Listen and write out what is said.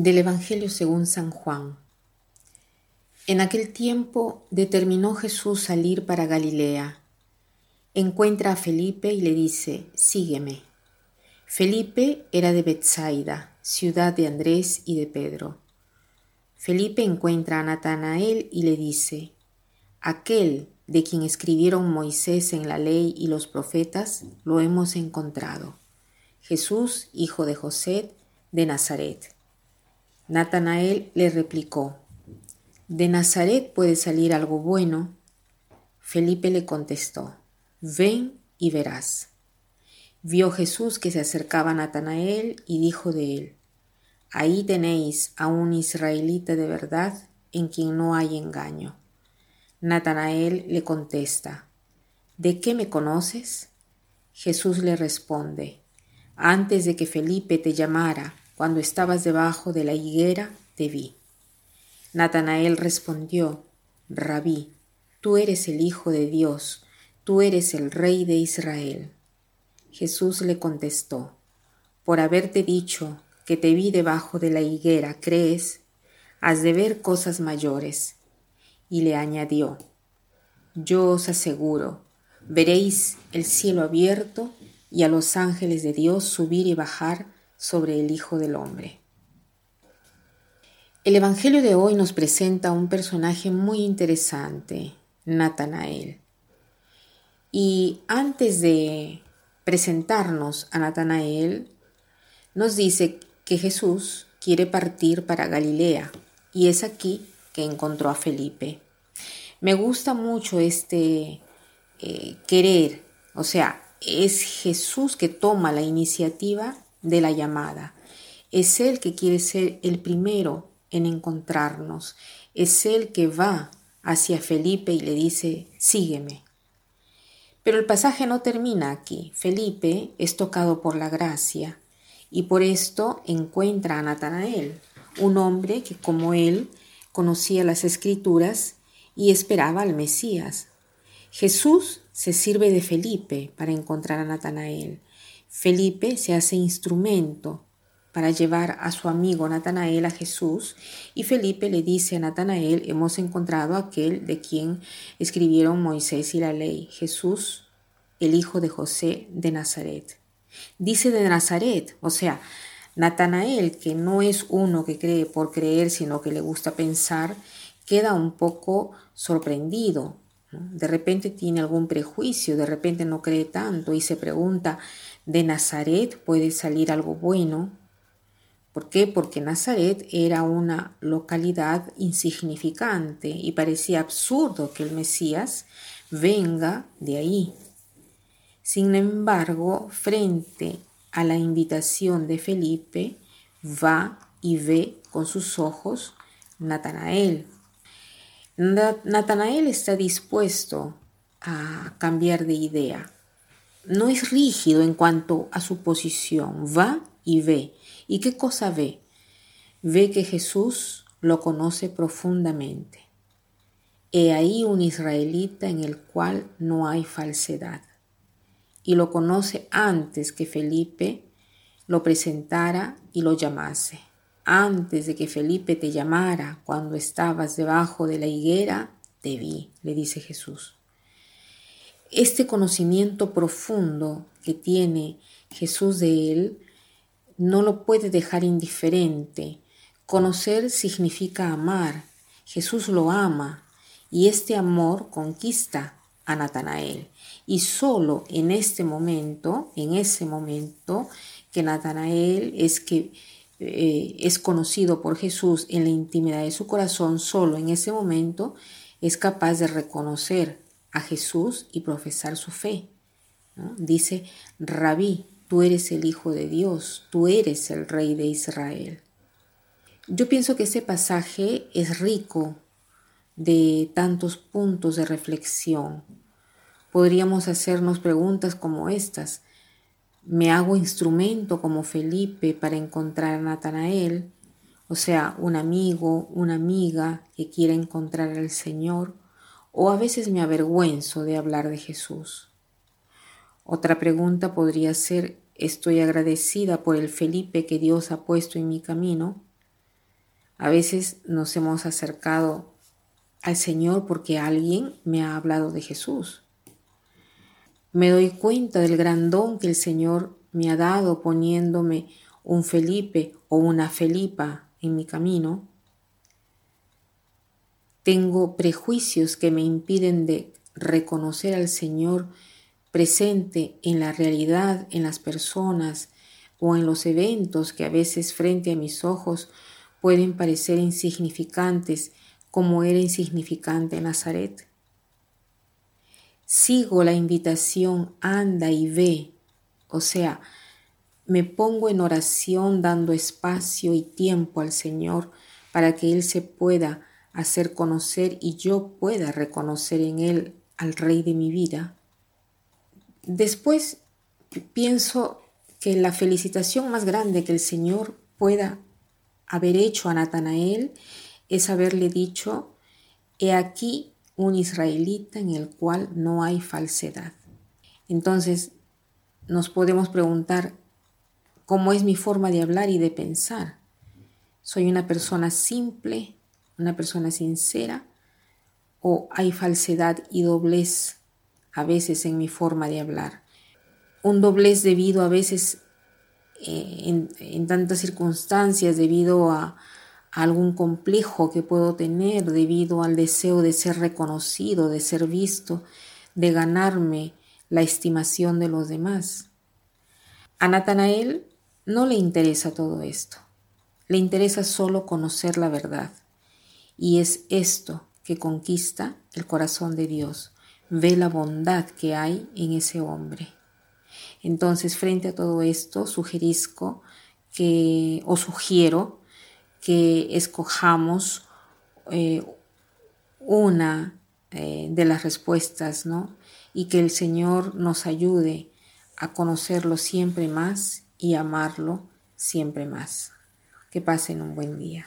Del Evangelio según San Juan. En aquel tiempo determinó Jesús salir para Galilea. Encuentra a Felipe y le dice, sígueme. Felipe era de Bethsaida, ciudad de Andrés y de Pedro. Felipe encuentra a Natanael y le dice, aquel de quien escribieron Moisés en la ley y los profetas, lo hemos encontrado. Jesús, hijo de José, de Nazaret. Natanael le replicó, ¿De Nazaret puede salir algo bueno? Felipe le contestó, ven y verás. Vio Jesús que se acercaba a Natanael y dijo de él, Ahí tenéis a un israelita de verdad en quien no hay engaño. Natanael le contesta, ¿De qué me conoces? Jesús le responde, Antes de que Felipe te llamara, cuando estabas debajo de la higuera, te vi. Natanael respondió, Rabí, tú eres el Hijo de Dios, tú eres el Rey de Israel. Jesús le contestó, por haberte dicho que te vi debajo de la higuera, ¿crees? Has de ver cosas mayores. Y le añadió, yo os aseguro, veréis el cielo abierto y a los ángeles de Dios subir y bajar sobre el Hijo del Hombre. El Evangelio de hoy nos presenta un personaje muy interesante, Natanael. Y antes de presentarnos a Natanael, nos dice que Jesús quiere partir para Galilea y es aquí que encontró a Felipe. Me gusta mucho este eh, querer, o sea, es Jesús que toma la iniciativa de la llamada. Es Él que quiere ser el primero en encontrarnos. Es Él que va hacia Felipe y le dice, sígueme. Pero el pasaje no termina aquí. Felipe es tocado por la gracia y por esto encuentra a Natanael, un hombre que como él conocía las escrituras y esperaba al Mesías. Jesús se sirve de Felipe para encontrar a Natanael. Felipe se hace instrumento para llevar a su amigo Natanael a Jesús y Felipe le dice a Natanael, hemos encontrado aquel de quien escribieron Moisés y la ley, Jesús, el hijo de José de Nazaret. Dice de Nazaret, o sea, Natanael, que no es uno que cree por creer, sino que le gusta pensar, queda un poco sorprendido. De repente tiene algún prejuicio, de repente no cree tanto y se pregunta, de Nazaret puede salir algo bueno. ¿Por qué? Porque Nazaret era una localidad insignificante y parecía absurdo que el Mesías venga de ahí. Sin embargo, frente a la invitación de Felipe, va y ve con sus ojos Natanael. Natanael está dispuesto a cambiar de idea no es rígido en cuanto a su posición, va y ve. ¿Y qué cosa ve? Ve que Jesús lo conoce profundamente. He ahí un israelita en el cual no hay falsedad. Y lo conoce antes que Felipe lo presentara y lo llamase. Antes de que Felipe te llamara cuando estabas debajo de la higuera, te vi, le dice Jesús. Este conocimiento profundo que tiene Jesús de él no lo puede dejar indiferente. Conocer significa amar. Jesús lo ama y este amor conquista a Natanael. Y solo en este momento, en ese momento que Natanael es que eh, es conocido por Jesús en la intimidad de su corazón, solo en ese momento es capaz de reconocer a Jesús y profesar su fe. Dice, Rabí, tú eres el Hijo de Dios, tú eres el Rey de Israel. Yo pienso que ese pasaje es rico de tantos puntos de reflexión. Podríamos hacernos preguntas como estas. ¿Me hago instrumento como Felipe para encontrar a Natanael? O sea, un amigo, una amiga que quiera encontrar al Señor o a veces me avergüenzo de hablar de Jesús. Otra pregunta podría ser, ¿estoy agradecida por el Felipe que Dios ha puesto en mi camino? A veces nos hemos acercado al Señor porque alguien me ha hablado de Jesús. Me doy cuenta del gran don que el Señor me ha dado poniéndome un Felipe o una Felipa en mi camino. Tengo prejuicios que me impiden de reconocer al Señor presente en la realidad, en las personas o en los eventos que a veces frente a mis ojos pueden parecer insignificantes como era insignificante Nazaret. Sigo la invitación, anda y ve, o sea, me pongo en oración dando espacio y tiempo al Señor para que Él se pueda hacer conocer y yo pueda reconocer en Él al Rey de mi vida. Después pienso que la felicitación más grande que el Señor pueda haber hecho a Natanael es haberle dicho, he aquí un israelita en el cual no hay falsedad. Entonces nos podemos preguntar, ¿cómo es mi forma de hablar y de pensar? ¿Soy una persona simple, una persona sincera? ¿O hay falsedad y doblez a veces en mi forma de hablar? Un doblez debido a veces eh, en, en tantas circunstancias, debido a, algún complejo que puedo tener debido al deseo de ser reconocido, de ser visto, de ganarme la estimación de los demás. A Natanael no le interesa todo esto, le interesa solo conocer la verdad. Y es esto que conquista el corazón de Dios, ve la bondad que hay en ese hombre. Entonces, frente a todo esto, sugerisco que, o sugiero que escojamos eh, una eh, de las respuestas, ¿no? Y que el Señor nos ayude a conocerlo siempre más y amarlo siempre más. Que pasen un buen día.